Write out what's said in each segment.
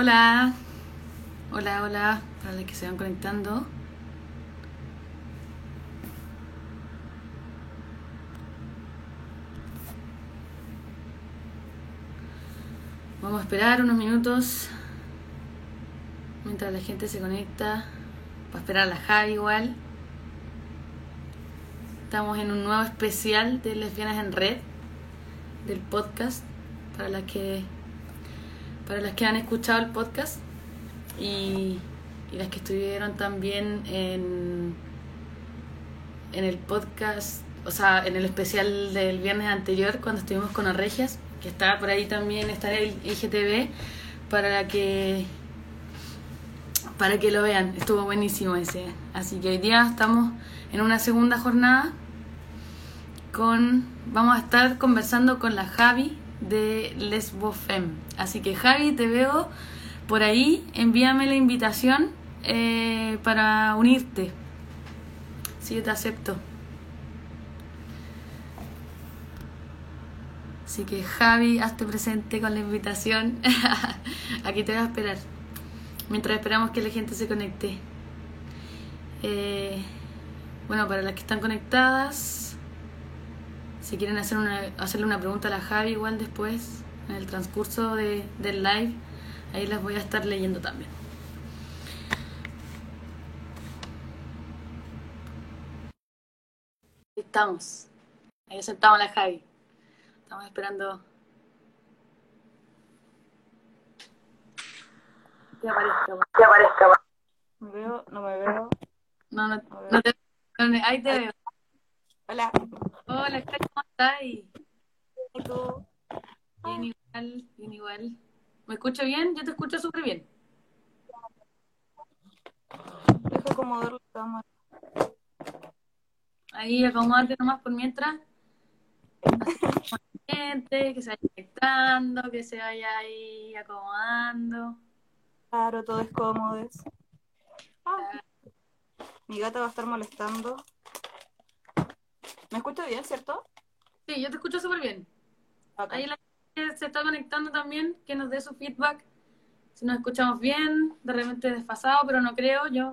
Hola, hola, hola, para los que se van conectando. Vamos a esperar unos minutos mientras la gente se conecta. Para esperar a la Javi igual. Estamos en un nuevo especial de Lesbianas en Red del podcast para las que para las que han escuchado el podcast y, y las que estuvieron también en en el podcast, o sea, en el especial del viernes anterior cuando estuvimos con Arregias, que está por ahí también está el IGTV para que para que lo vean, estuvo buenísimo ese. Así que hoy día estamos en una segunda jornada con vamos a estar conversando con la Javi de Lesbofem. Así que Javi, te veo por ahí, envíame la invitación eh, para unirte. Sí, yo te acepto. Así que Javi, hazte presente con la invitación. Aquí te voy a esperar. Mientras esperamos que la gente se conecte. Eh, bueno, para las que están conectadas, si quieren hacer una, hacerle una pregunta a la Javi igual después, en el transcurso de, del live, ahí las voy a estar leyendo también. Ahí estamos. Ahí aceptamos a la Javi. Estamos esperando que aparezca. Que aparezca. ¿Me veo? ¿No me veo? No, no, no te Ahí te veo. Hola. Hola, ¿cómo tú? Bien igual, bien igual. ¿Me escucho bien? Yo te escucho súper bien. Deja acomodar la cámara. Ahí, acomódate nomás por mientras. gente, que se vaya conectando, que se vaya ahí acomodando. Claro, todo es cómodo. Ah, mi gata va a estar molestando. ¿Me escucho bien, cierto? Sí, yo te escucho súper bien. Okay. Ahí la gente se está conectando también, que nos dé su feedback. Si nos escuchamos bien, de repente desfasado, pero no creo, yo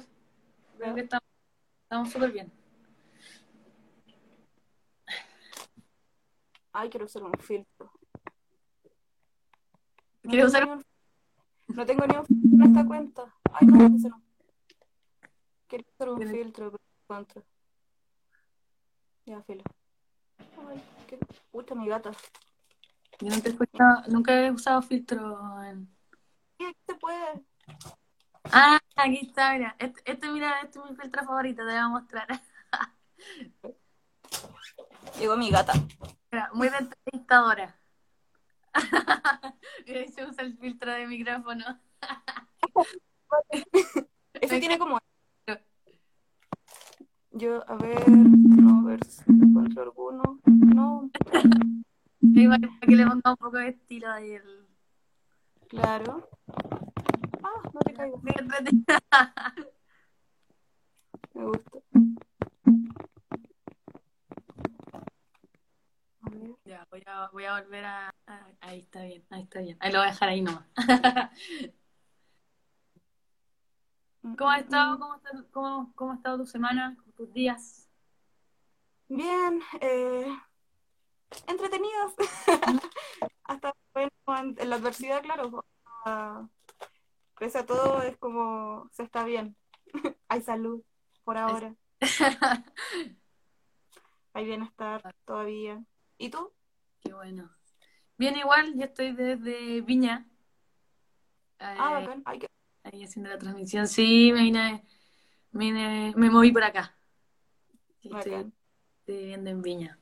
creo que estamos súper bien. Ay, quiero usar un filtro. No ¿Quieres tengo usar un- No tengo ni un filtro en esta cuenta. Ay, no, no no. Quiero usar un filtro, pero no encuentro. Ya, filo. Ay, qué puta mi gata. Yo nunca he, escuchado- nunca he usado filtro en... ¿Qué se puede? Ah, aquí está, mira. Este, este, mira, este es mi filtro favorito, te voy a mostrar. Llegó mi gata. Mira, muy de entrevistadora. Mira, se usa el filtro de micrófono. Ese tiene como. Yo, a ver, no, a ver si encuentro alguno. No, para que le ponga un poco de estilo ahí el... claro. Ah, no te caigo. Me gusta. Ya, voy a, voy a volver a, a- Ahí está bien, ahí está bien. Ahí lo voy a dejar ahí nomás. ¿Cómo has estado? ¿Cómo, está- cómo, cómo ha estado tu semana? ¿Tus días? Bien, eh, entretenidos. Hasta bueno, en, la adversidad, claro. ah, pese a todo, es como se está bien. Hay salud por ahora. Hay bienestar todavía. ¿Y tú? Qué bueno. Bien, igual, yo estoy desde Viña. Ah, eh, bacán. Ay, qué- ahí haciendo la transmisión. Sí, me vine, me, vine- me moví por acá. Estoy, estoy viviendo en Viña.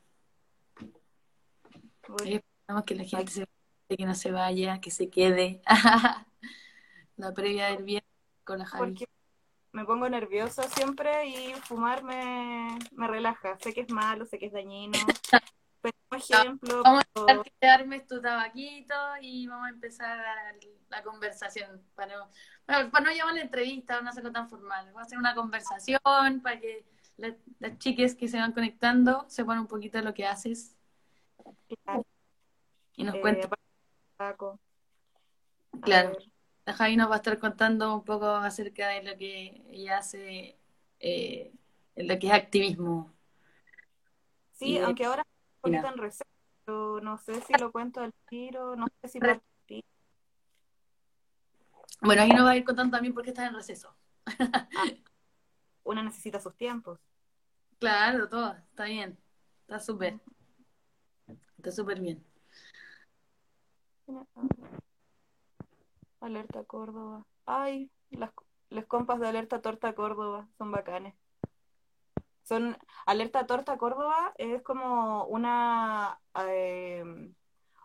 Bueno, Ahí esperamos que la gente se que no se vaya, que se quede. la previa del viernes con la Javi. porque me pongo nerviosa siempre y fumar me, me relaja. Sé que es malo, sé que es dañino. Por ejemplo, Vamos a armes tu tabaquito y vamos a empezar la, la conversación. Para no, para, para no llamar la entrevista, no hacerlo tan formal. Vamos a hacer una conversación para que la- las chiques que se van conectando sepan un poquito de lo que haces Claro, y nos eh, Claro. la Javi nos va a estar contando un poco acerca de lo que ella hace, eh, lo que es activismo. Sí, aunque ahora poquito en receso, pero no sé si lo cuento al tiro, no sé si partí. Bueno, ahí nos va a ir contando también por qué está en receso. Ah, una necesita sus tiempos. Claro, todo, está bien, está súper. Está súper bien. Alerta Córdoba. Ay, las, las compas de Alerta Torta Córdoba son bacanes. Son Alerta Torta Córdoba es como una eh,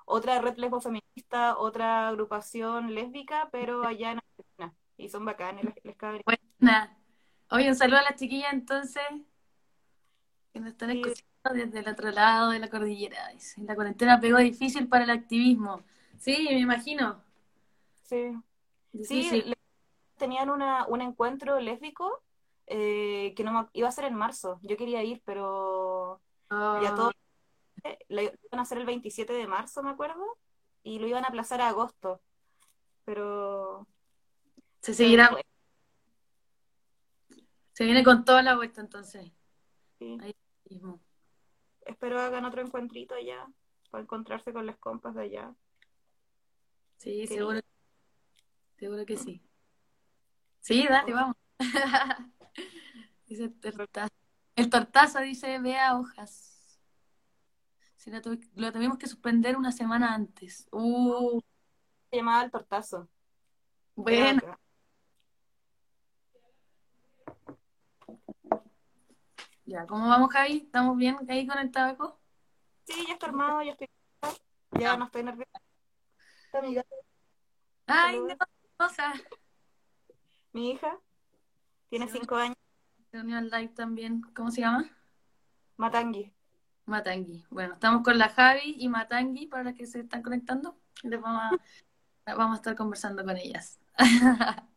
otra red lesbo feminista, otra agrupación lésbica, pero allá en Argentina. Y son bacanes, les, les Buena. Oye, un saludo a las chiquillas entonces que nos están escuchando desde el otro lado de la cordillera. La cuarentena pegó difícil para el activismo. Sí, me imagino. Sí. Sí, tenían una, un encuentro lésbico eh, que no iba a ser en marzo. Yo quería ir, pero ya todo ah. lo iban a hacer el 27 de marzo, me acuerdo, y lo iban a aplazar a agosto. Pero se seguirá. Se viene con toda la vuelta entonces. Sí. Espero hagan otro encuentrito allá para encontrarse con las compas de allá. Sí, seguro. Seguro que sí. Sí, dale, vamos. dice el tortazo. El tortazo dice, vea hojas. Si lo, tuvimos que suspender una semana antes. Uh. Se llamaba el tortazo. Bueno. Ya, ¿cómo vamos, Javi? ¿Estamos bien ahí con el tabaco? Sí, ya está armado, ya estoy. Ya no estoy nerviosa. Está mi Ay, no, cosa. Mi hija tiene cinco años. Se unió al live también. ¿Cómo se llama? Matangi. Matangi. Bueno, estamos con la Javi y Matangi para las que se están conectando. Les vamos a, vamos a estar conversando con ellas.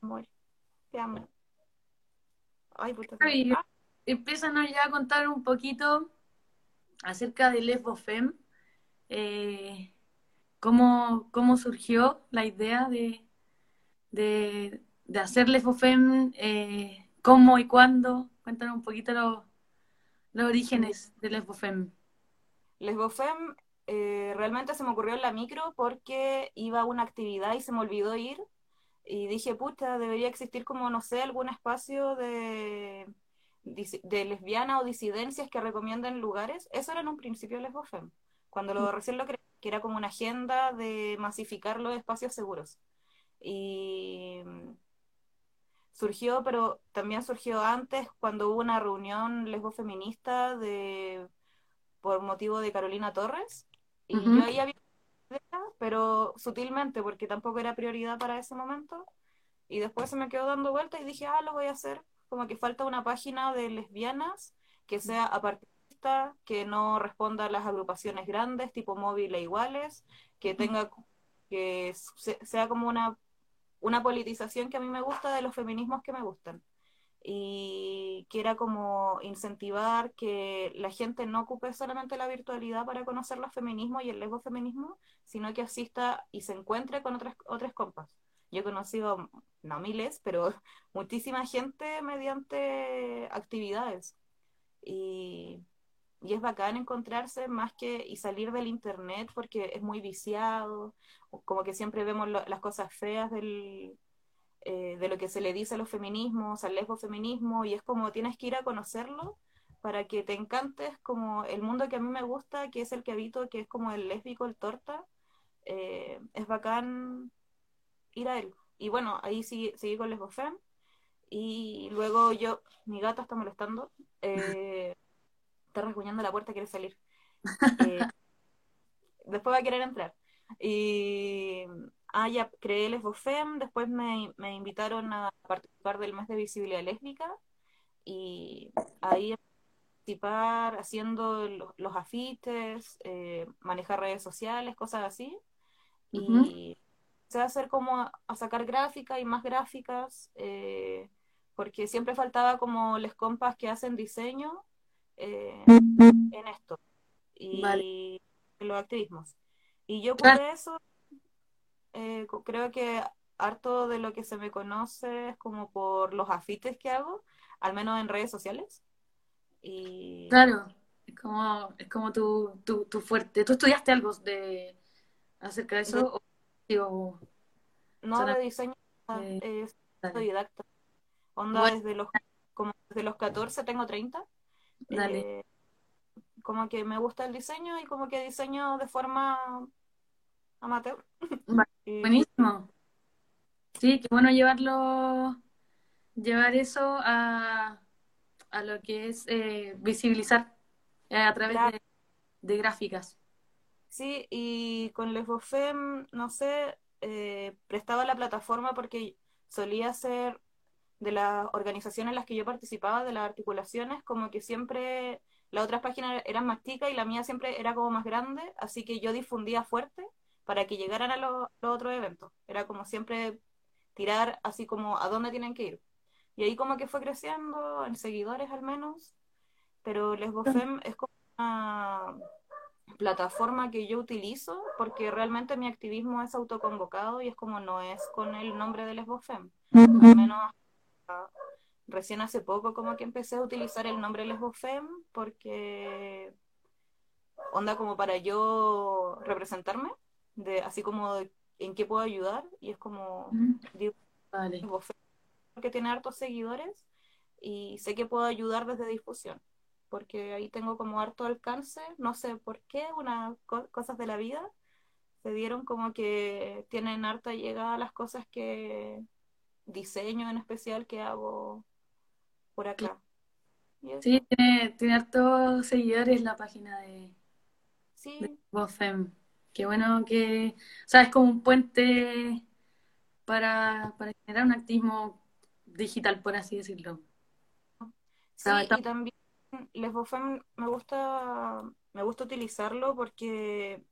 Amor, te amo. Ay, puta. empiezan ya a contar un poquito acerca de Lesbofem. Eh, cómo, cómo surgió la idea de, de, de hacer Lesbofem, eh, cómo y cuándo. Cuéntanos un poquito los, los orígenes de Lesbofem. Lesbofem eh, realmente se me ocurrió en la micro porque iba a una actividad y se me olvidó ir y dije, pucha, debería existir como, no sé, algún espacio de, de lesbiana o disidencias que recomienden lugares. Eso era en un principio Lesbofem, cuando lo, mm. recién lo creé, que era como una agenda de masificar los espacios seguros. Y surgió, pero también surgió antes, cuando hubo una reunión lesbofeminista de, por motivo de Carolina Torres, y yo ahí había pero sutilmente, porque tampoco era prioridad para ese momento. Y después se me quedó dando vuelta y dije, ah, lo voy a hacer. Como que falta una página de lesbianas que sea apartista, que no responda a las agrupaciones grandes, tipo móvil e iguales, que tenga, que sea como una, una politización que a mí me gusta de los feminismos que me gustan y quiera como incentivar que la gente no ocupe solamente la virtualidad para conocer los feminismos y el lesbofeminismo, sino que asista y se encuentre con otras, otras compas. Yo he conocido, no miles, pero muchísima gente mediante actividades. Y, y es bacán encontrarse más que y salir del internet porque es muy viciado, como que siempre vemos las cosas feas del, eh, de lo que se le dice a los feminismos, al lesbofeminismo, y es como tienes que ir a conocerlo para que te encantes como el mundo que a mí me gusta, que es el que habito, que es como el lésbico, el torta, eh, es bacán ir a él. Y bueno, ahí sí, seguí con lesbofem, y luego yo, mi gata está molestando, eh, está rasguñando la puerta, quiere salir. después va a querer entrar. Y ah, ya creé Lesbofem, después me, me, invitaron a participar del mes de visibilidad lésbica y ahí participar haciendo los, afiches, eh, manejar redes sociales, cosas así. Y se hacer como a, sacar gráficas y más gráficas, eh, porque siempre faltaba como les compas que hacen diseño eh, en esto y en los activismos. Y yo por eso eh, creo que harto de lo que se me conoce es como por los afites que hago, al menos en redes sociales. Y... Claro, es como, es como tu, tu, tu fuerte. ¿Tú estudiaste algo de acerca de eso? De... O, no, de diseño, eh, es autodidacta. Onda desde los como desde los 14 tengo 30. Dale. Eh, como que me gusta el diseño y como que diseño de forma amateur. Buenísimo. Sí, qué bueno llevarlo, llevar eso a, a lo que es eh, visibilizar eh, a través de, gráficas. Sí, y con Les Bofem, no sé, eh, prestaba la plataforma porque solía ser de las organizaciones en las que yo participaba, de las articulaciones, como que siempre las otras páginas eran más chicas y la mía siempre era como más grande, así que yo difundía fuerte para que llegaran a los, otros eventos. Era como siempre tirar así como a dónde tienen que ir. Y ahí como que fue creciendo, en seguidores al menos, pero Lesbofem es como una plataforma que yo utilizo porque realmente mi activismo es autoconvocado y es como no es con el nombre de Lesbofem. Al menos recién hace poco como que empecé a utilizar el nombre Lesbofem porque onda como para yo representarme, de así como en qué puedo ayudar y es como digo, porque tiene hartos seguidores y sé que puedo ayudar desde difusión porque ahí tengo como harto alcance, no sé por qué, unas cosas de la vida se dieron como que tienen harta llegada a las cosas que diseño en especial que hago por acá. Sí, tiene, tiene hartos seguidores la página de, sí. Bofem. Qué bueno que, o sea, es como un puente para, para generar un activismo digital, por así decirlo. Sí, y también Lesbofem me gusta, me gusta utilizarlo porque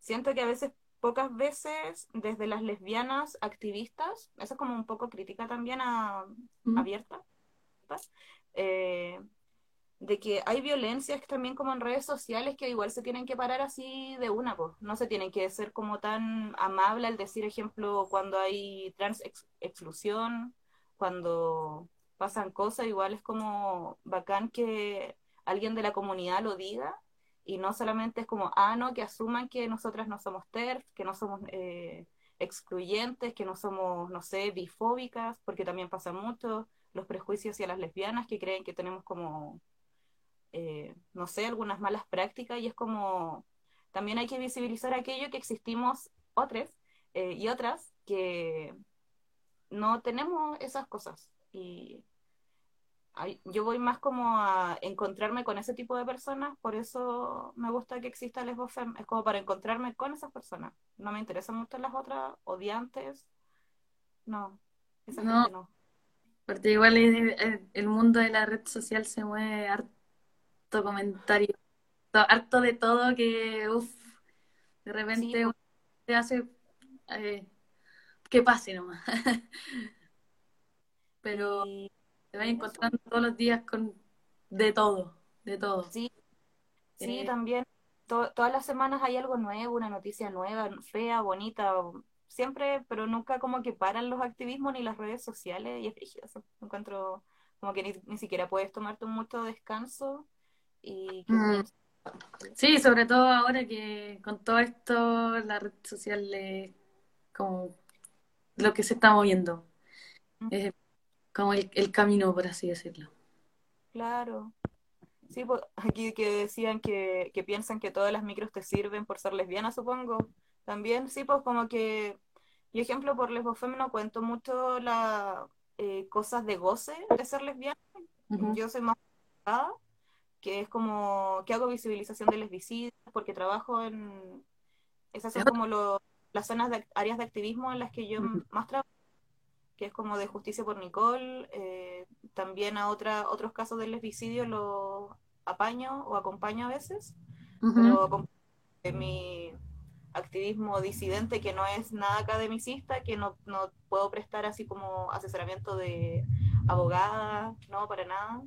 siento que a veces, pocas veces, desde las lesbianas activistas, eso es como un poco crítica también a, abierta, eh, de que hay violencias también como en redes sociales que igual se tienen que parar así de una, pues no se tienen que ser como tan amable al decir, ejemplo, cuando hay trans exclusión, cuando pasan cosas, igual es como bacán que alguien de la comunidad lo diga y no solamente es como, ah, no, que asuman que nosotras no somos TERF, que no somos eh, excluyentes, que no somos, no sé, bifóbicas, porque también pasa mucho los prejuicios hacia las lesbianas que creen que tenemos como, eh, no sé, algunas malas prácticas y es como, también hay que visibilizar aquello que existimos otras eh, y otras que no tenemos esas cosas y yo voy más como a encontrarme con ese tipo de personas, por eso me gusta que exista Lesbofem, es como para encontrarme con esas personas. No me interesan mucho las otras odiantes, no, esa no. gente no. Porque igual el, mundo de la red social se mueve harto comentario, harto de todo que, uff, de repente te hace eh, que pase nomás. Pero te vas encontrando todos los días con de todo, de todo. Sí, sí, eh, también. todas las semanas hay algo nuevo, una noticia nueva, fea, bonita, siempre, pero nunca como que paran los activismos ni las redes sociales y es precioso. Encuentro como que ni, siquiera puedes tomarte un mucho descanso y mm. Sí, sobre todo ahora que con todo esto la red social es como lo que se está moviendo. Mm como el, el camino, por así decirlo. Claro. Sí, pues, aquí que decían que, que, piensan que todas las micros te sirven por ser lesbiana, supongo. También, sí, pues como que, yo ejemplo, por lesbofem no cuento mucho las eh, cosas de goce de ser lesbiana. Yo soy más que es como que hago visibilización de lesbicidios porque trabajo en esas son como lo, las zonas de áreas de activismo en las que yo más trabajo que es como de justicia por Nicole. Eh, también a otra, otros casos de lesbicidio los apaño o acompaño a veces, pero en mi activismo disidente que no es nada academicista, que no, no puedo prestar así como asesoramiento de abogada, no, para nada.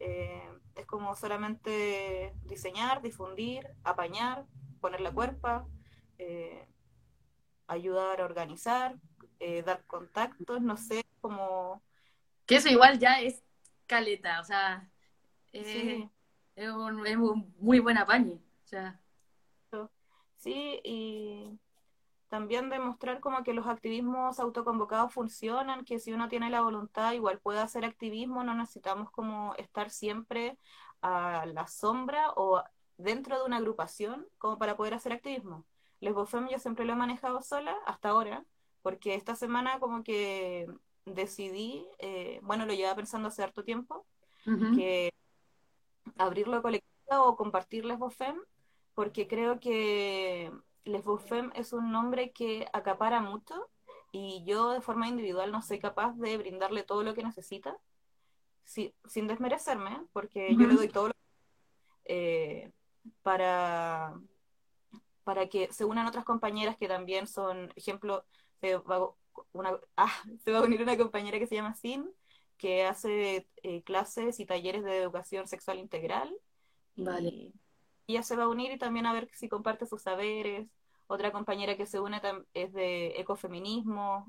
Eh, es como solamente diseñar, difundir, apañar, poner la cuerpa. Eh, ayudar a organizar, eh, dar contactos, no sé, como... Que eso igual ya es caleta, o sea, eh, Sí. es, un, es un muy buen apañe. O sea, Sí, y también demostrar como que los activismos autoconvocados funcionan, que si uno tiene la voluntad igual puede hacer activismo, no necesitamos como estar siempre a la sombra o dentro de una agrupación como para poder hacer activismo. Lesbofem yo siempre lo he manejado sola hasta ahora, porque esta semana como que decidí, eh, bueno, lo llevaba pensando hace harto tiempo, ujú. que abrirlo colectiva o compartir Lesbofem, porque creo que Lesbofem es un nombre que acapara mucho y yo de forma individual no soy capaz de brindarle todo lo que necesita, si- sin desmerecerme, porque yo le doy todo lo eh, para, para que se unan otras compañeras que también son, ejemplo, se va, a- una, ah, se va a unir una compañera que se llama Sin, que hace eh, clases y talleres de educación sexual integral. Vale. Y ella se va a unir y también a ver si comparte sus saberes. Otra compañera que se une es de ecofeminismo.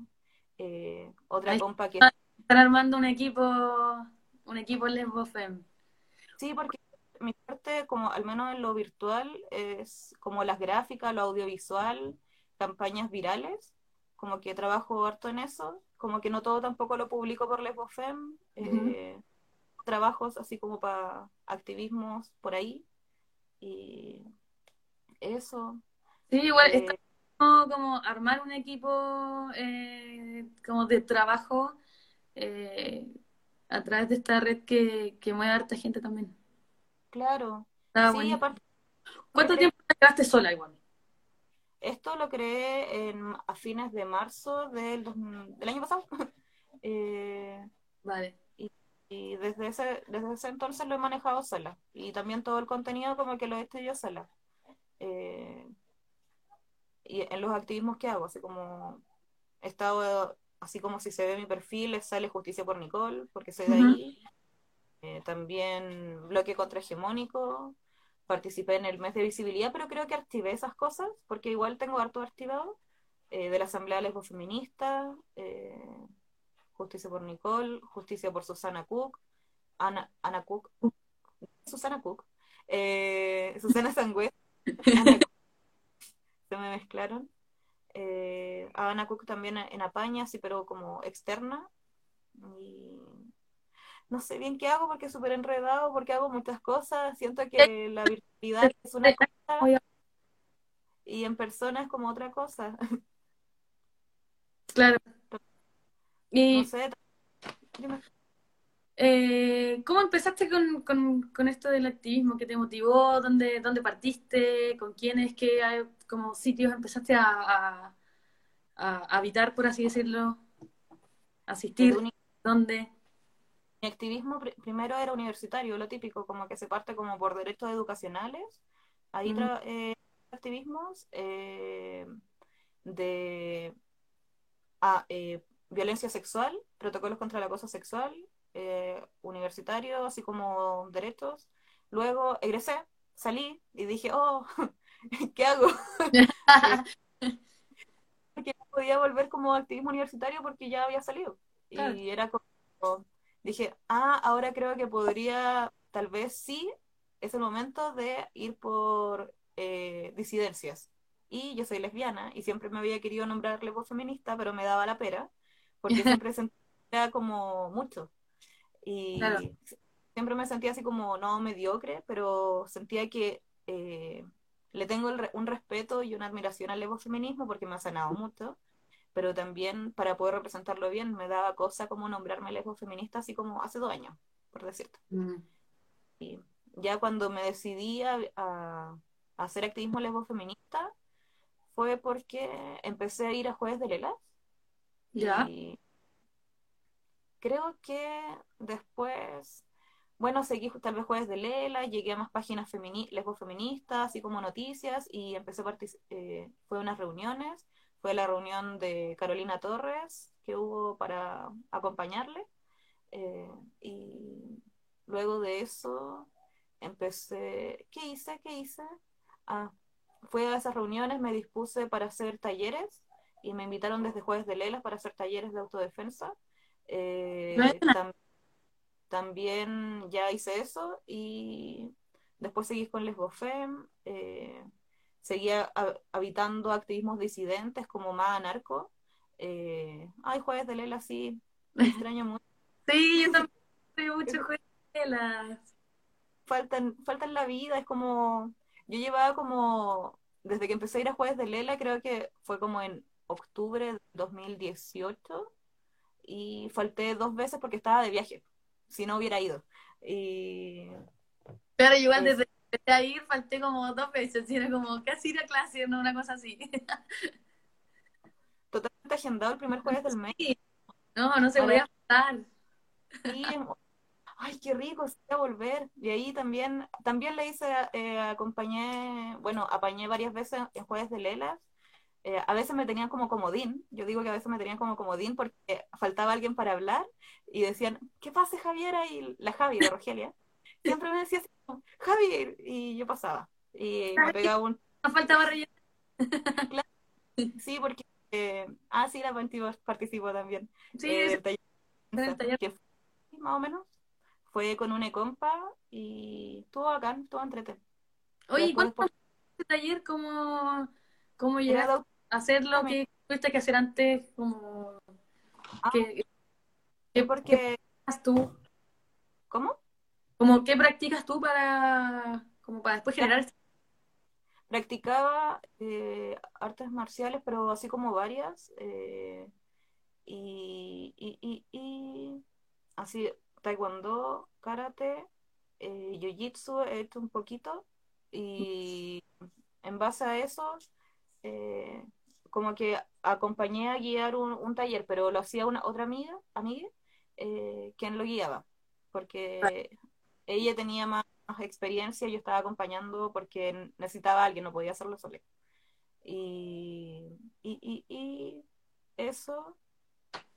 eh, otra Ahí compa que... Están armando un equipo, un equipo Lesbofem. Sí, porque mi parte, como al menos en lo virtual, es como las gráficas, lo audiovisual, campañas virales, como que trabajo harto en eso, como que no todo tampoco lo publico por Lesbofem, eh, trabajos así como para activismos por ahí, y eso. Sí, igual está eh, como, como armar un equipo eh, como de trabajo eh, a través de esta red que, que mueve a harta gente también. claro, Está sí, aparte, ¿Cuánto creo- tiempo te quedaste sola igual? Esto lo creé en, a fines de marzo del, dos- del año pasado. Eh, Vale. Y desde ese, desde ese entonces lo he manejado sola. Y también todo el contenido como que lo he hecho yo sola. Eh, y en los activismos que hago, así como he estado, así como si se ve mi perfil, sale Justicia por Nicole, porque soy de ahí. Eh, también bloque contrahegemónico. Participé en el mes de visibilidad, pero creo que archivé esas cosas, porque igual tengo harto archivado. eh, de la Asamblea Lesbofeminista, eh, Justicia por Nicole, Justicia por Susana Cook, Ana, Ana Cook, Susana Cook, eh, Susana Sangüez, se me mezclaron. Eh, a Ana Cook también en Apaña, sí, pero como externa. Y no sé bien qué hago porque es súper enredado, porque hago muchas cosas. Siento que la virtualidad es una cosa y en persona es como otra cosa. Claro. No ¿Y sé, dime. eh, cómo empezaste con, con, con esto del activismo? ¿Qué te motivó? ¿Dónde, dónde partiste? ¿Con quiénes? ¿Qué hay, como sitios empezaste a, a, a habitar, por así decirlo? ¿Asistir? ¿Dónde? Mi activismo pr- primero era universitario, lo típico, como que se parte como por derechos educacionales. Ahí Mm. eh, activismos eh, de ah, eh, violencia sexual, protocolos contra el acoso sexual, eh, universitario, así como derechos. Luego egresé, salí y dije, oh, ¿qué hago? Porque no podía volver como activismo universitario porque ya había salido. Claro. Y era como, dije, ah, ahora creo que podría, tal vez sí, es el momento de ir por eh, disidencias. Y yo soy lesbiana y siempre me había querido nombrar feminista, pero me daba la pera, porque siempre sentía como mucho. Y Claro. siempre me sentía así como no mediocre, pero sentía que eh, le tengo el un respeto y una admiración al feminismo porque me ha sanado mucho, pero también para poder representarlo bien me daba cosa como nombrarme feminista así como hace dos años, por decirte. Mm. Y ya cuando me decidí a, a- hacer activismo lesbo-feminista fue porque empecé a ir a Jueves de Lelas Ya. y creo que después, bueno, seguí tal vez Jueves de Lela, llegué a más páginas femini lesbo-feministas, así como noticias, y empecé a participar, fue unas reuniones, fue la reunión de Carolina Torres que hubo para acompañarle, eh, y luego de eso empecé, ¿qué hice? ¿Qué hice? Ah, fui a esas reuniones, me dispuse para hacer talleres y me invitaron desde Jueves de Lelas para hacer talleres de autodefensa. Eh, tam- también ya hice eso y después seguí con Lesbofem, eh, seguía ha- habitando activismos disidentes como más anarco. Eh, ay, Jueves de Lela, sí, me extraño mucho. Sí, yo también veo mucho juegos de telas. faltan, faltan la vida, es como, yo llevaba como, desde que empecé a ir a Jueves de Lela, creo que fue como en octubre de 2018, y falté dos veces porque estaba de viaje, si no hubiera ido. Y Pero igual desde empecé a ir falté como dos veces, y era como casi ir a clase, no una cosa así. totalmente agendado el primer jueves del mes, Sí, no, no se podía faltar. sí, ay, qué rico, sí, a volver. Y ahí también, también le hice, eh, acompañé, bueno, apañé varias veces en Jueves de Lelas, eh, a veces me tenían como comodín, yo digo que a veces me tenían como comodín porque faltaba alguien para hablar y decían, ¿qué pasa Javiera? Y la Javi de Rogelia siempre me decía así, como, Javi, y yo pasaba y me pegaba un, No faltaba relleno. claro, sí, porque, eh, ah, sí, la participó, también, Sí, eh, del taller, en el taller. que fue, más o menos, fue con una compa y estuvo bacán, estuvo entretenido. Oye, ¿y Después, ¿cuánto después, este taller? ¿Cómo, cómo llegaste a hacer lo que tuviste que hacer antes? Como, Ah, ¿qué, qué, qué porque, practicas tú? ¿cómo? Como, ¿qué practicas tú para, como para después generar Practicaba eh, artes marciales, pero así como varias. eh, y, y, y, y así, taekwondo, karate, eh, jiu-jitsu he hecho un poquito. Y en base a eso, eh, como que acompañé a guiar un, un taller, pero lo hacía una otra amiga, amiga quien lo guiaba, porque ella tenía más, experiencia, yo estaba acompañando porque necesitaba alguien, no podía hacerlo sola. Y, y, y, eso,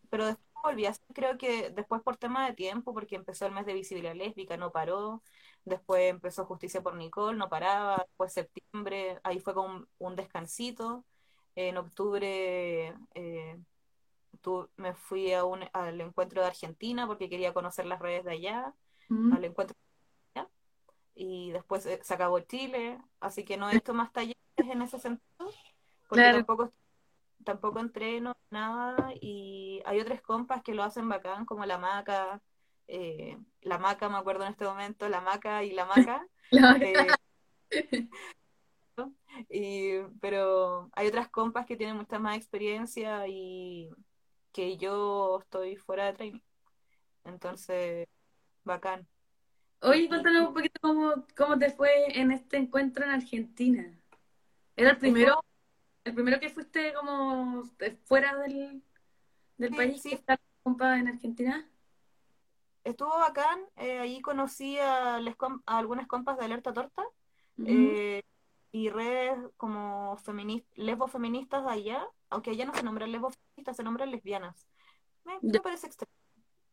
pero después volví a hacer, creo que después por tema de tiempo, porque empezó el mes de visibilidad lésbica, no paró, después empezó Justicia por Nicole, no paraba, después septiembre, ahí fue con un, descansito, en octubre eh, me fui a un, al encuentro de Argentina porque quería conocer las redes de allá, Mm. al encuentro y después eh, se acabó Chile, así que no he hecho más talleres en ese sentido, porque Claro. tampoco, tampoco entreno nada, y hay otras compas que lo hacen bacán, como la Maca, eh, la Maca, me acuerdo en este momento, la Maca y la Maca, La- eh, y, pero hay otras compas que tienen mucha más experiencia y que yo estoy fuera de training. Entonces, bacán. Oye, cuéntanos un poquito cómo, cómo te fue en este encuentro en Argentina. ¿Era el primero, el primero que fuiste como fuera del, del sí, país que sí, está compa en Argentina? estuvo bacán. eh, ahí conocí a, les com- a algunas compas de Alerta Torta eh, y redes como feminist lesbos feministas de allá, aunque allá no se nombran lesbos feministas, se nombran lesbianas. Me, Ya. me parece extraño.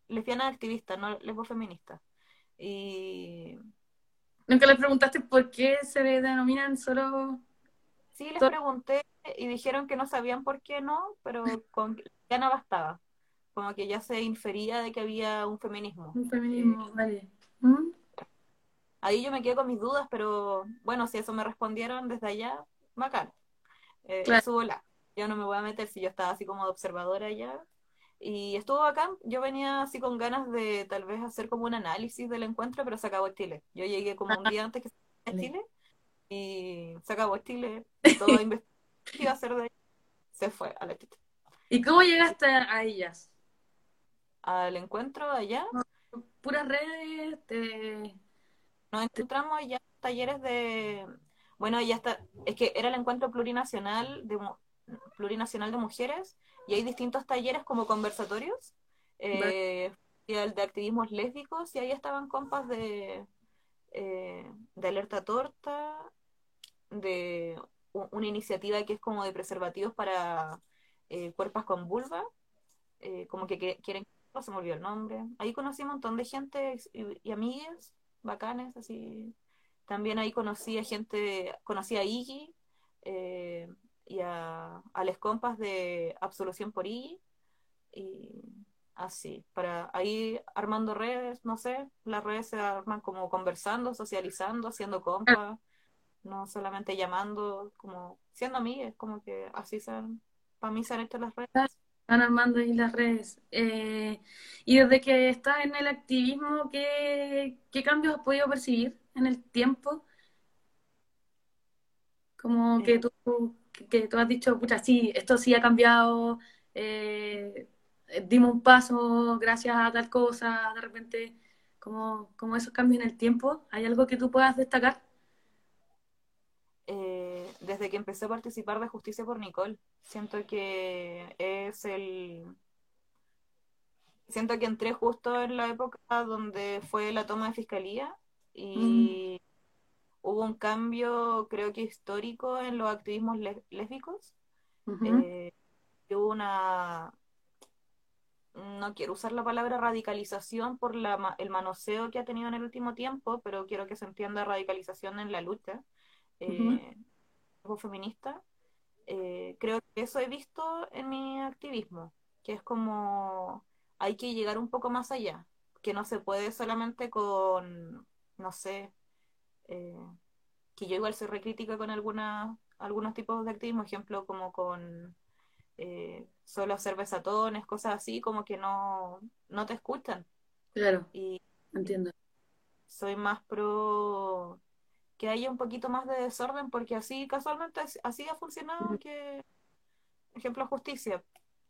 Lesbianas activistas, no lesbos feministas. Y ¿Nunca les preguntaste por qué se denominan solo... Sí, les pregunté y dijeron que no sabían por qué no, pero con ya no bastaba. Como que ya se infería de que había un feminismo. un Eh, feminismo? Vale. ¿Mm? ahí yo me quedé con mis dudas, pero bueno, si eso me respondieron desde allá, bacán. Eh, Claro. Yo no me voy a meter si yo estaba así como de observadora allá. Y estuvo bacán. Yo venía así con ganas de tal vez hacer como un análisis del encuentro, pero se acabó Chile. Yo llegué como un día antes que se Vale. Chile y se acabó Chile. Que iba a hacer de ahí se fue a la chucha. ¿Y cómo llegaste a ellas? al encuentro allá, ¿Puras redes? Te... nos encontramos ya en talleres de, bueno, ya está, es que era el encuentro plurinacional de, plurinacional de mujeres y hay distintos talleres como conversatorios, eh, y el de activismos lésbicos y ahí estaban compas de, eh, de Alerta Torta, de una iniciativa que es como de preservativos para eh, cuerpos con vulva, eh, como que, que- quieren, se me olvidó el nombre. Ahí conocí un montón de gente y, y amigas bacanes, así. También ahí conocí a gente, conocí a Iggy, eh, y a, a les compas de Absolución por I y así, para ahí armando redes, no sé, las redes se arman como conversando, socializando, haciendo compas, no solamente llamando, como siendo amigas, como que así se han, para mí se han hecho las redes. Están armando ahí las redes. Eh, y desde que estás en el activismo, ¿qué, ¿qué cambios has podido percibir en el tiempo? Como que Eh, tú, que tú has dicho, pucha, sí, esto sí ha cambiado, eh, dimos un paso gracias a tal cosa, de repente, como, como esos cambios en el tiempo, ¿hay algo que tú puedas destacar? eh, desde que empecé a participar de Justicia por Nicole, siento que es el... Siento que entré justo en la época donde fue la toma de fiscalía Mm, y hubo un cambio, creo que histórico, en los activismos lé- lésbicos. Eh, hubo una, no quiero usar la palabra radicalización por la, el manoseo que ha tenido en el último tiempo, pero quiero que se entienda radicalización en la lucha eh, feminista. Eh, creo que eso he visto en mi activismo, que es como hay que llegar un poco más allá, que no se puede solamente con, no sé, eh, que yo igual soy recrítica con algunas, algunos tipos de activismo, ejemplo como con eh, solo hacer besatones, cosas así, como que no, no te escuchan. claro, Y entiendo. soy más pro que haya un poquito más de desorden, porque así casualmente as- así ha funcionado que, ejemplo, justicia,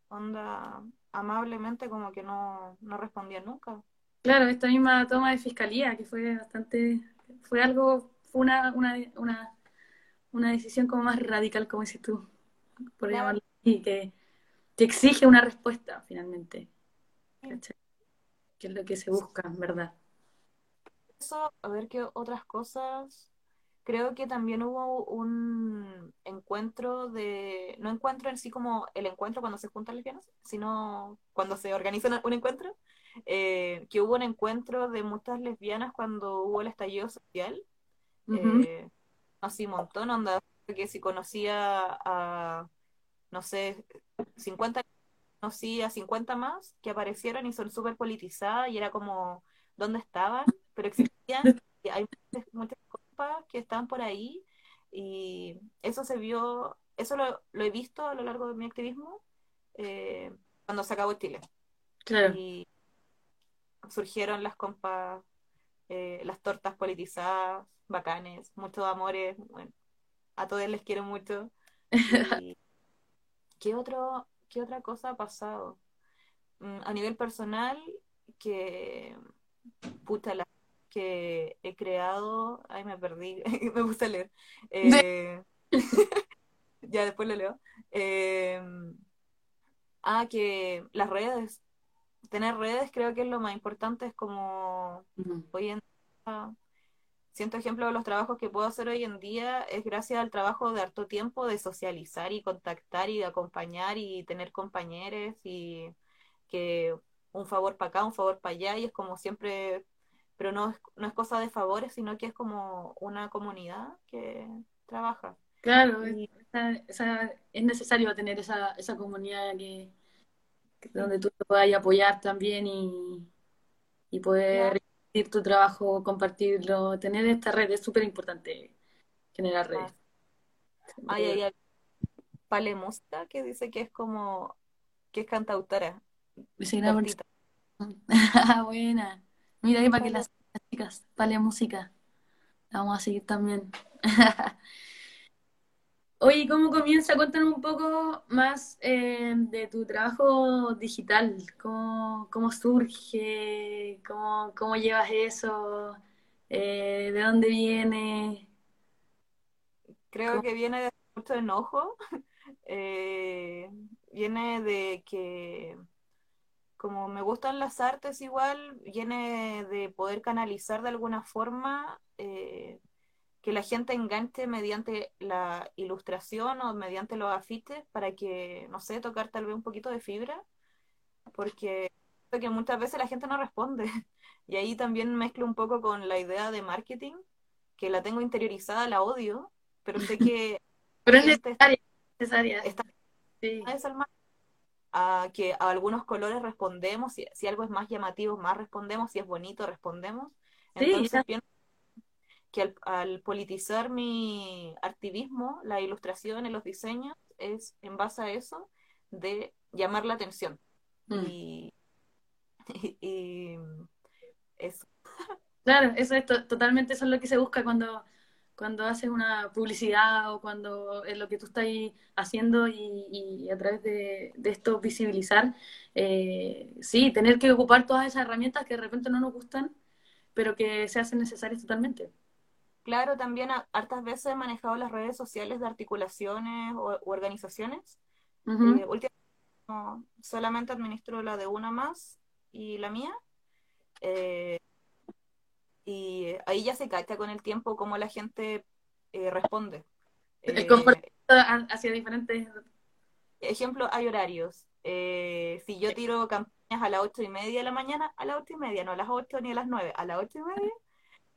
onda amablemente como que no, no respondía nunca. Claro, esta misma toma de fiscalía, que fue bastante, fue algo, fue una, una, una, una decisión como más radical, como dices tú, por Claro, llamarlo así, que, que exige una respuesta finalmente, ¿cachai? Que es lo que se busca, en verdad. eso, a ver qué otras cosas. Creo que también hubo un encuentro de, no encuentro en sí como el encuentro cuando se juntan lesbianas, sino cuando se organiza un encuentro, eh, que hubo un encuentro de muchas lesbianas cuando hubo el estallido social, Ujú, eh, así un montón, onda, que si conocía a, no sé, 50 conocí a 50 más que aparecieron y son súper politizadas y era como, ¿dónde estaban? Pero existían, y hay muchas, muchas compas que están por ahí y eso se vio, eso lo, lo he visto a lo largo de mi activismo eh, cuando se acabó Chile. Claro, y surgieron las compas, eh, las tortas politizadas, bacanes, muchos amores, bueno, a todos les quiero mucho y ¿qué otro, qué otra cosa ha pasado? Mm, A nivel personal, que puta la que he creado, ay me perdí, me gusta leer. Eh, ya después lo leo. Eh, ah, que las redes, tener redes creo que es lo más importante, es como hoy en día, siento ejemplo de los trabajos que puedo hacer hoy en día, es gracias al trabajo de harto tiempo de socializar y contactar y de acompañar y tener compañeros y que un favor para acá, un favor para allá, y es como siempre, pero no es, no es cosa de favores, sino que es como una comunidad que trabaja. claro, es, Y esa- esa- es necesario tener esa, esa comunidad que- donde tú te puedas apoyar también y, y claro, poder ir tu trabajo, compartirlo, tener esta red es súper importante, generar redes. ay, Siempre- ay, ay, Pale que dice que es como, que es cantautora, cortita. Buena. Mira ahí para que Pale- las, chicas, vale música. La vamos a seguir también. Oye, ¿cómo comienza? Cuéntanos un poco más eh, de tu trabajo digital. ¿Cómo, cómo surge? ¿Cómo, cómo llevas eso? Eh, ¿de dónde viene? Creo ¿Cómo- que viene de mucho enojo, eh, viene de que como me gustan las artes igual, viene de poder canalizar de alguna forma que la gente enganche mediante la ilustración o mediante los afiches para que, no sé, tocar tal vez un poquito de fibra, porque que muchas veces la gente no responde. Y ahí también mezclo un poco con la idea de marketing, que la tengo interiorizada, la odio, pero sé que Pero es. Necesaria. Está Sí. a que a algunos colores respondemos, si, si algo es más llamativo, más respondemos, si es bonito, respondemos. Sí, Entonces ya. pienso que al, al politizar mi activismo, la ilustración y los diseños, es en base a eso de llamar la atención. Mm. Y, y, y eso. Claro, eso es to- totalmente eso es lo que se busca cuando, cuando haces una publicidad o cuando es lo que tú estás haciendo y, y a través de, de esto visibilizar, eh, sí, tener que ocupar todas esas herramientas que de repente no nos gustan, pero que se hacen necesarias totalmente. Claro, también a- hartas veces he manejado las redes sociales de articulaciones o u organizaciones. Ujú, Eh, últimamente no, solamente administro la de una más y la mía. Eh, y ahí ya se cacha con el tiempo cómo la gente eh, responde. El Eh, comportamiento ha- hacia diferentes... ejemplo, hay horarios. Eh, si yo tiro campañas a las ocho y media de la mañana, a las ocho y media, no a las ocho ni a las nueve, a las ocho y media,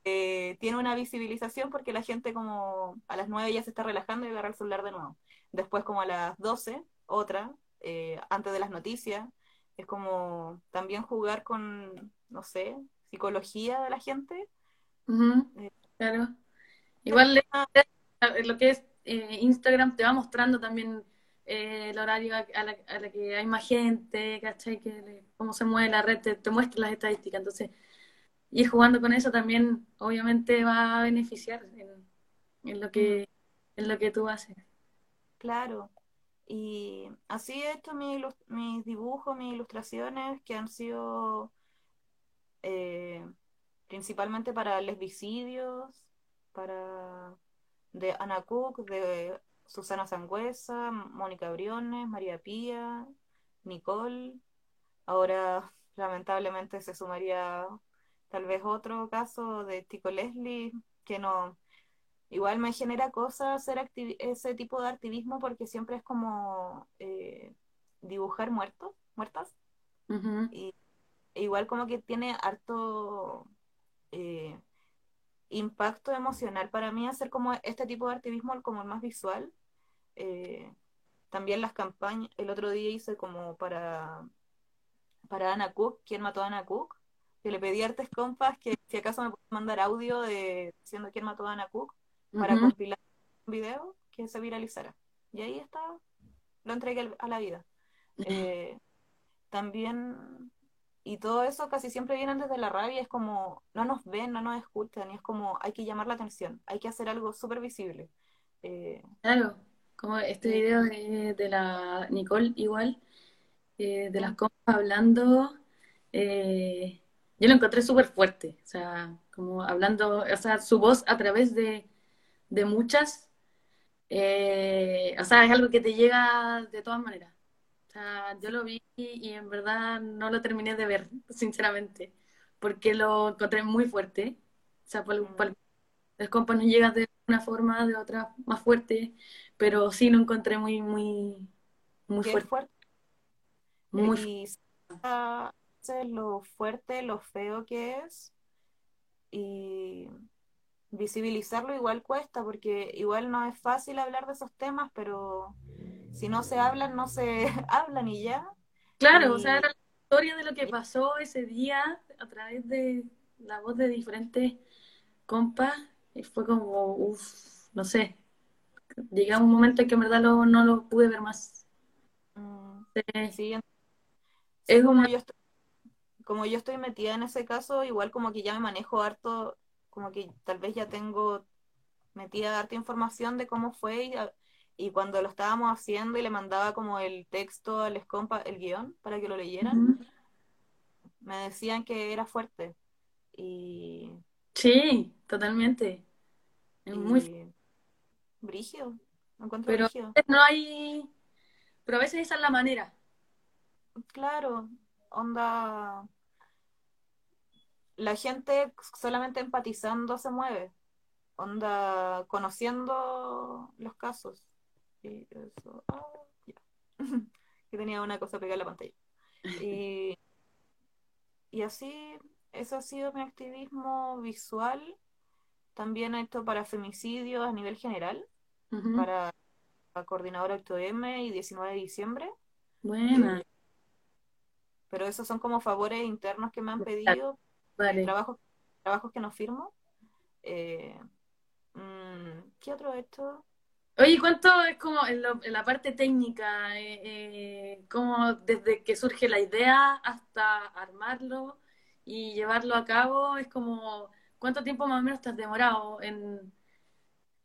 eh, tiene una visibilización porque la gente como a las nueve ya se está relajando y agarra el celular de nuevo. Después como a las doce, otra, eh, antes de las noticias, es como también jugar con, no sé, psicología de la gente. Ujú, Eh, claro. Igual Ah, lo que es eh, Instagram te va mostrando también eh, el horario a, a la, a la que hay más gente, ¿cachai? Que, cómo se mueve la red, te, te muestra las estadísticas. Entonces, ir jugando con eso también obviamente va a beneficiar en, en lo que, en lo que tú haces. Claro. Y así he hecho mi ilus- mis dibujos, mis ilustraciones que han sido eh, principalmente para lesbicidios, para de Ana Cook, de Susana Sangüesa, Mónica Briones, María Pía, Nicole. Ahora, lamentablemente, se sumaría tal vez otro caso de Tico Leslie, que no, igual me genera cosas hacer ese tipo de activismo porque siempre es como eh, dibujar muertos, muertas. Y igual como que tiene harto eh, impacto emocional para mí hacer como este tipo de activismo como el más visual. Eh, también las campañas, el otro día hice como para, para Ana Cook, ¿quién mató a Ana Cook? Que le pedí a Artes Compas que si acaso me pueden mandar audio de diciendo quién mató a Ana Cook para compilar un video que se viralizara. Y ahí está, lo entregué a la vida. Eh, también, y todo eso casi siempre viene desde la rabia, es como, no nos ven, no nos escuchan, y es como, hay que llamar la atención, hay que hacer algo súper visible. Eh, Claro, como este video de, de la Nicole igual, eh, de las Mm. compas hablando, eh, yo lo encontré súper fuerte, o sea, como hablando, o sea, su voz a través de, de muchas, eh, o sea, es algo que te llega de todas maneras. O sea, yo lo vi y en verdad no lo terminé de ver, sinceramente, porque lo encontré muy fuerte. O sea, por, Mm. por- las compas nos llegan de una forma, de otra más fuerte, pero sí lo encontré muy, muy, muy fuerte, fuerte, muy fuerte. y a veces lo fuerte, lo feo que es, y visibilizarlo igual cuesta, porque igual no es fácil hablar de esos temas, pero si no se hablan, no se hablan y ya. Claro, o sea, era la historia de lo que pasó ese día a través de la voz de diferentes compas, y fue como, uff, no sé, llegué a un momento en que en verdad lo- no lo pude ver más. mm, Eh, sí, es como una... yo estoy, como yo estoy metida en ese caso, igual como que ya me manejo harto, como que tal vez ya tengo metida harta información de cómo fue y, a- y cuando lo estábamos haciendo y le mandaba como el texto al compa, el guion para que lo leyeran, me decían que era fuerte y, Sí, totalmente. Es muy y brígido, lo encuentro Pero veces no hay, pero a veces esa es la manera. Claro, onda, la gente solamente empatizando se mueve, onda, conociendo los casos. Y eso, ah, ya. Que tenía una cosa pegada en la pantalla. Y, y así, eso ha sido mi activismo visual. También he hecho para femicidios a nivel general, para coordinadora 8M y 19 de diciembre. Buena. Pero esos son como favores internos que me han pedido, Vale. trabajos, trabajos que no firmo. Eh, mm, ¿Qué otro he hecho? Oye, ¿cuánto es como en, lo- en la parte técnica? eh, eh, como desde que surge la idea hasta armarlo y llevarlo a cabo, es como, ¿cuánto tiempo más o menos has demorado en,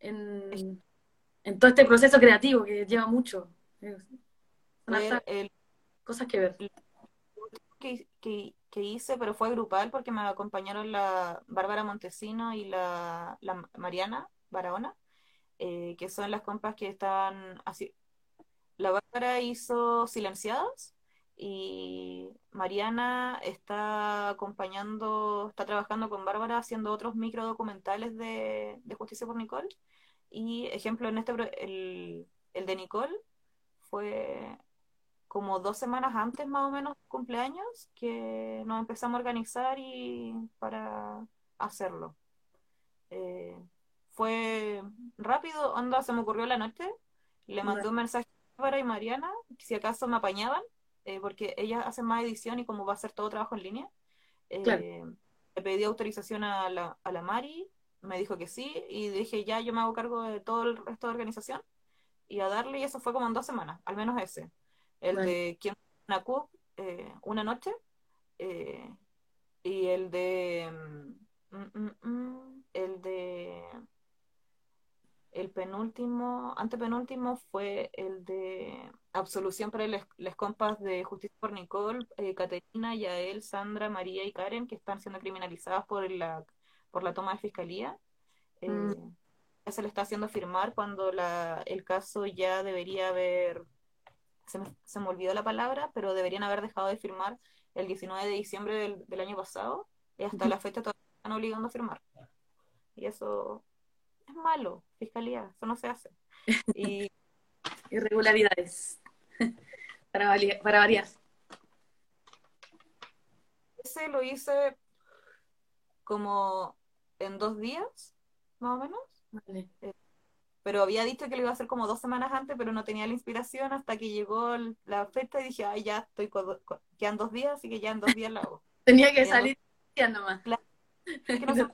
en, en todo este proceso creativo que lleva mucho? Ver el cosas que ver. Que, que, que hice, pero fue grupal porque me acompañaron la Bárbara Montesino y la, la Mariana Barahona, eh, que son las compas que están así. La Bárbara hizo Silenciados y Mariana está acompañando, está trabajando con Bárbara haciendo otros micro documentales de, de Justicia por Nicole. Y ejemplo, en este el, el de Nicole fue como dos semanas antes más o menos cumpleaños que nos empezamos a organizar y para hacerlo. Eh, fue rápido, onda, se me ocurrió la noche, le mandé un mensaje a Bárbara y Mariana, si acaso me apañaban, eh, porque ellas hacen más edición y como va a ser todo trabajo en línea, eh, Claro. le pedí autorización a la, a la Mari, me dijo que sí, y dije ya yo me hago cargo de todo el resto de organización, y a darle, y eso fue como en dos semanas, al menos ese. El de ¿Quién una eh, una noche, eh, y el de mm, mm, mm, el de el penúltimo, antepenúltimo fue el de absolución para les, les compas de Justicia por Nicole, eh, Caterina, Yael, Sandra, María y Karen, que están siendo criminalizadas por la, por la toma de fiscalía. Eh, ya se le está haciendo firmar cuando la, el caso ya debería haber, se me, se me olvidó la palabra, pero deberían haber dejado de firmar el 19 de diciembre del, del año pasado, y hasta la fecha todavía están obligando a firmar. Y eso es malo, fiscalía, eso no se hace. Y Irregularidades. Para, valia- para variar. ese lo hice como en dos días, más o menos. Vale. Pero había dicho que lo iba a hacer como dos semanas antes, pero no tenía la inspiración hasta que llegó la fecha y dije, ay, ya estoy, quedan dos días, así que ya en dos días lo hago. Tenía que salir ya nomás. Es que no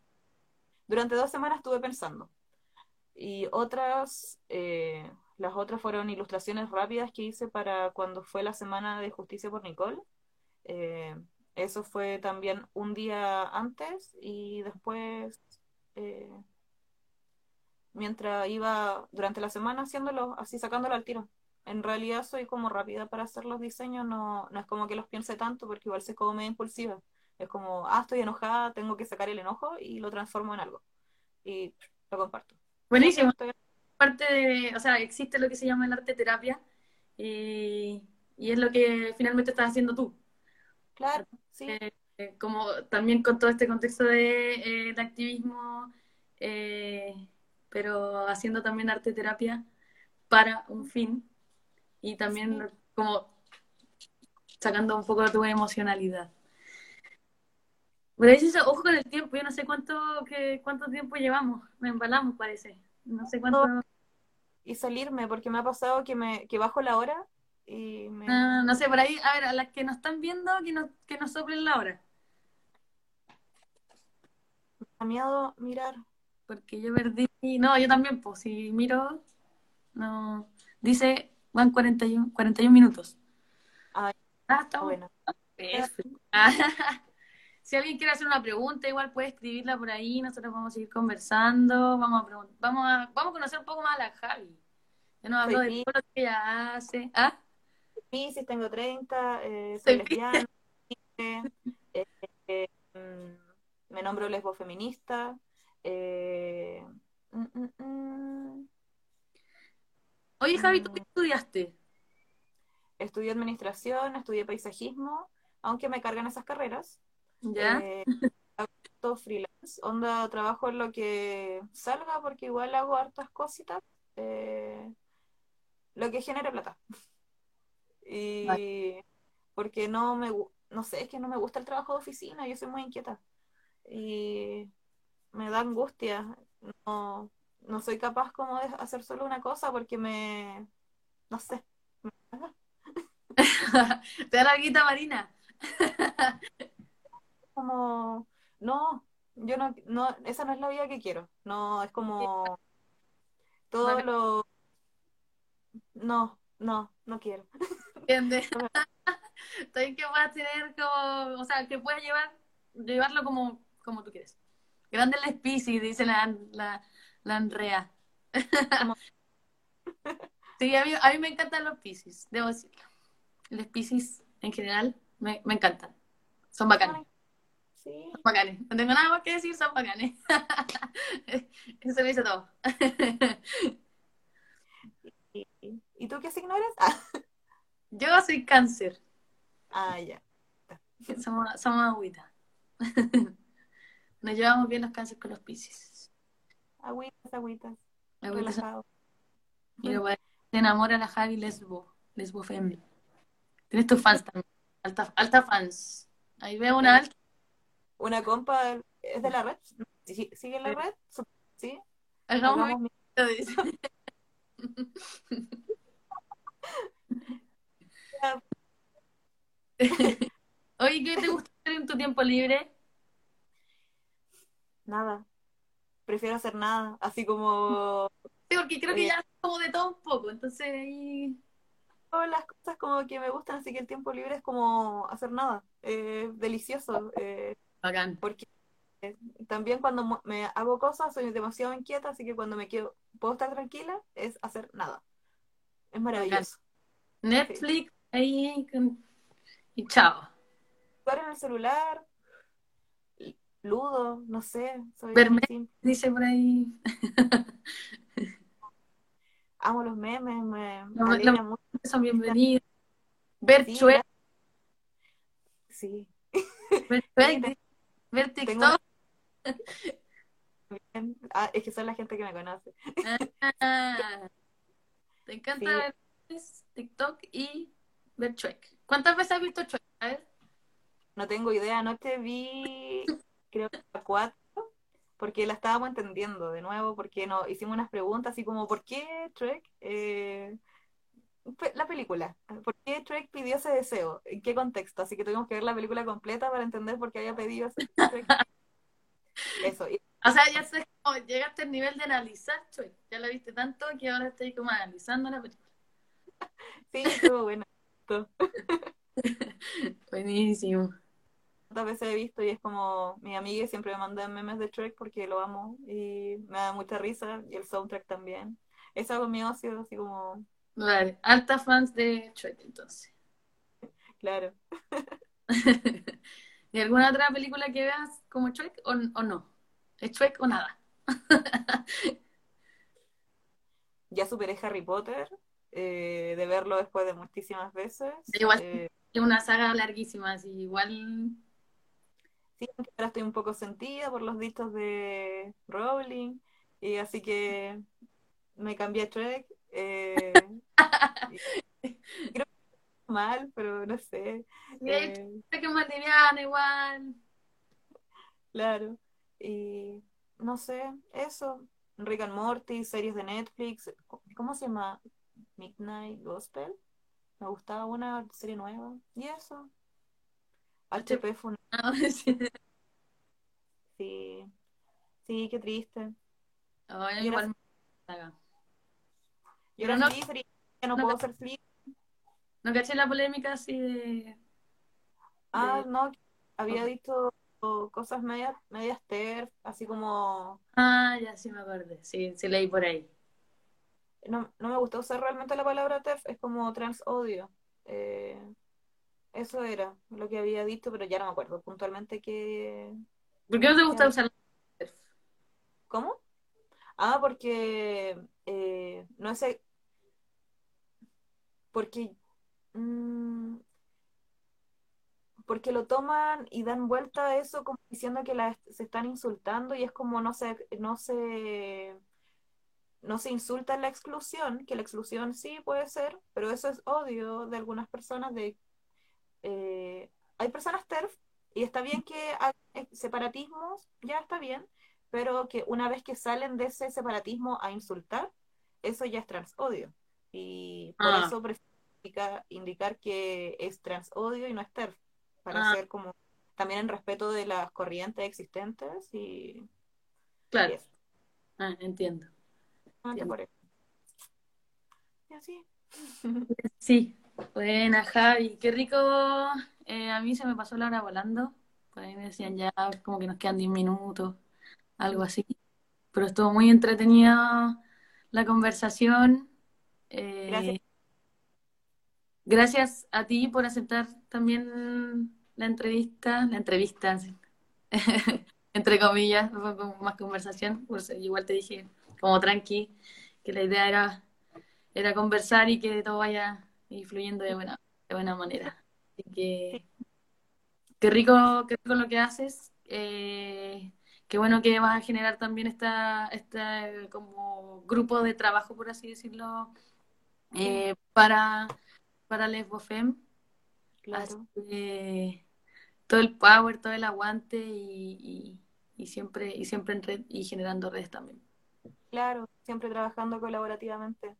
durante dos semanas estuve pensando. Y otras, eh, las otras fueron ilustraciones rápidas que hice para cuando fue la semana de Justicia por Nicole. Eh, eso fue también un día antes y después, eh, mientras iba durante la semana haciéndolo, así sacándolo al tiro. En realidad soy como rápida para hacer los diseños, no, no es como que los piense tanto porque igual como medio impulsiva. Es como, ah, estoy enojada, tengo que sacar el enojo y lo transformo en algo. Y lo comparto. Buenísimo. Estoy- Parte de, o sea, existe lo que se llama el arte terapia y, y es lo que finalmente estás haciendo tú. Claro, sí. Eh, como también con todo este contexto de, eh, de activismo, eh, pero haciendo también arte terapia para un fin y también como sacando un poco de tu emocionalidad. Pero dices, ojo con el tiempo, yo no sé cuánto, que, cuánto tiempo llevamos, me embalamos parece, no sé cuánto, Y salirme, porque me ha pasado que me que bajo la hora y me Ah, no sé, por ahí, a ver, a las que nos están viendo, que nos, que nos soplen la hora, da miedo mirar. Porque yo perdí, no, yo también, pues si miro, no, dice, van 41, 41 minutos. Ay, Ah, está bueno. Si alguien quiere hacer una pregunta, igual puede escribirla por ahí, nosotros vamos a seguir conversando, vamos a vamos a, vamos a conocer un poco más a la Javi. Ya nos habló de todo lo que ella hace. ¿Ah? Piscis, tengo 30, eh, Soy soy lesbiana, eh, eh, mm, me nombro lesbofeminista. Eh, mm, mm, mm, Oye, Javi, ¿tú qué estudiaste? estudié administración, estudié paisajismo, aunque me cargan esas carreras. ¿Ya? Eh, todo freelance, onda, trabajo en lo que salga porque igual hago hartas cositas, eh, lo que genere plata. Y porque no me, no sé, es que no me gusta el trabajo de oficina, yo soy muy inquieta y me da angustia, no, no soy capaz como de hacer solo una cosa porque me, no sé. Te da la guita marina. como, no, yo no, no, esa no es la vida que quiero. No, es como todo Vale. lo, no, no, no quiero. ¿Entiendes? Bien que puedas tener como, o sea, que puedas llevar, llevarlo como, como tú quieres. Grande el Piscis, dice la, la, la Andrea. Sí, a mí, a mí me encantan los Piscis, debo decirlo. Los Piscis en general me, me encantan. Son bacanes. Sí, Son bacanes. No tengo nada más que decir, son bacanes. Eso lo dice todo. ¿Y, y tú qué signo eres? Ah, Yo soy cáncer. ah, ya. Somos, somos agüita. Nos llevamos bien los cánceres con los piscis. Agüitas, agüitas, Agüitas relajado. y lo se enamora la Javi lesbo, lesbo femme. Tienes tus fans también. Alta, alta fans. Ahí veo una alta. Una compa, ¿es de la red? ¿Sigue en la red? Sí. Hagamos Hagamos mi-. Oye, ¿qué te gusta hacer en tu tiempo libre? Nada. Prefiero hacer nada. Así como Sí, porque creo que ya como de todo un poco. Entonces ahí. todas las cosas como que me gustan, así que el tiempo libre es como hacer nada. Eh, delicioso. eh, Bacán. porque eh, también cuando me hago cosas soy demasiado inquieta, así que cuando me quiero, puedo estar tranquila, es hacer nada. Es maravilloso. Netflix, ahí. Y chao. Jugar en el celular, ludo, no sé, soy Ver muy memes. simple. Dice por ahí. Amo los memes, me alegra mucho. Son bienvenidos. Ver Sí, ver, Sí, te- ver tengo TikTok. bien. Ah, es que son la gente que me conoce. Ah, te encanta Sí. ver TikTok y ver Chuec. ¿Cuántas veces has visto Chuec? A ver. No tengo idea, anoche vi, creo que a cuatro, porque la estábamos entendiendo de nuevo, porque no, hicimos unas preguntas así como, ¿por qué Trek, eh, la película, ¿por qué Trek pidió ese deseo? ¿En qué contexto? Así que tuvimos que ver la película completa para entender por qué había pedido ese Trek. Eso, y O sea, ya sé, oh, llegaste al nivel de analizar Chuec. Ya la viste tanto que ahora estoy como analizando la película. sí, estuvo bueno. Buenísimo. Tantas veces he visto y es como mi amiga siempre me manda memes de Trek porque lo amo y me da mucha risa y el soundtrack también. Es algo mi ocio, así como, Vale, alta fans de Chuec entonces. claro. ¿Y alguna otra película que veas como Chuec o, o no? ¿Es Chuec o nada? Ya superé Harry Potter, eh, de verlo después de muchísimas veces. Igual. Eh, Es una saga larguísima, así igual. Ahora estoy un poco sentida por los dichos de Rowling, y así que me cambié a Trek. eh, y- creo que mal, pero no sé. De eh, que es más liviana, igual. Claro. Y no sé, eso. Rick and Morty, series de Netflix. ¿Cómo se llama? Midnight Gospel. Me gustaba una serie nueva. Y eso. HP fue una... Sí. Sí. Sí, qué triste. Ay, Y igual era-. Yo era no- ya no no puedo ser Slytherin. No caché la polémica así de. Ah, de- no. Había dicho cosas medias, medias TERF, así como... Ah, ya sí me acordé. Sí, sí leí por ahí. No, no me gusta usar realmente la palabra TERF, es como trans odio. Eh, eso era lo que había dicho, pero ya no me acuerdo puntualmente qué... ¿Por qué no te gusta usar ¿Cómo? Ah, porque eh, no sé... Porque... mm, porque lo toman y dan vuelta a eso como diciendo que la, se están insultando y es como no se, no se, no se insulta en la exclusión, que la exclusión sí puede ser, pero eso es odio de algunas personas de eh, hay personas TERF y está bien que hay separatismos, ya está bien, pero que una vez que salen de ese separatismo a insultar, eso ya es transodio. Y por Ah. eso prefiero indicar, indicar que es transodio y no es TERF, para Ah. ser como también en respeto de las corrientes existentes y, Claro. y eso. Ah, entiendo. Solamente Entiendo. por eso. Y así. Sí, buena Javi, qué rico. Eh, a mí se me pasó la hora volando. Por ahí me decían ya como que nos quedan 10 minutos, algo así. Pero estuvo muy entretenida la conversación. Eh, Gracias. gracias a ti por aceptar también la entrevista, la entrevista, entre comillas, fue como más conversación. Pues igual te dije, como tranqui, que la idea era, era conversar y que todo vaya y fluyendo de buena, de buena manera. Así que qué rico, qué rico lo que haces. Eh, qué bueno que vas a generar también esta, este como grupo de trabajo, por así decirlo, eh, para, para Lesbofem. Claro. que todo el power, todo el aguante y, y- y siempre, y siempre en red y generando redes también. Claro, siempre trabajando colaborativamente.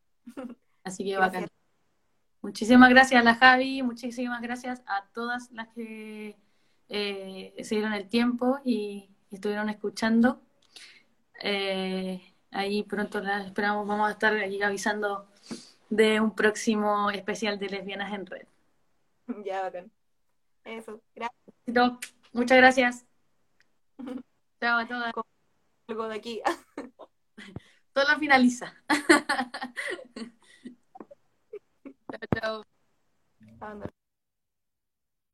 Así que Gracias. bacán. Muchísimas gracias a la Javi, muchísimas gracias a todas las que eh, se dieron el tiempo y estuvieron escuchando. Eh, ahí pronto las esperamos, vamos a estar ahí avisando de un próximo especial de lesbianas en red. Ya, bacán. Eso. Gracias. Muchas gracias. Chao a todas. Algo de aquí. Todo finaliza. chao, chao. Anda.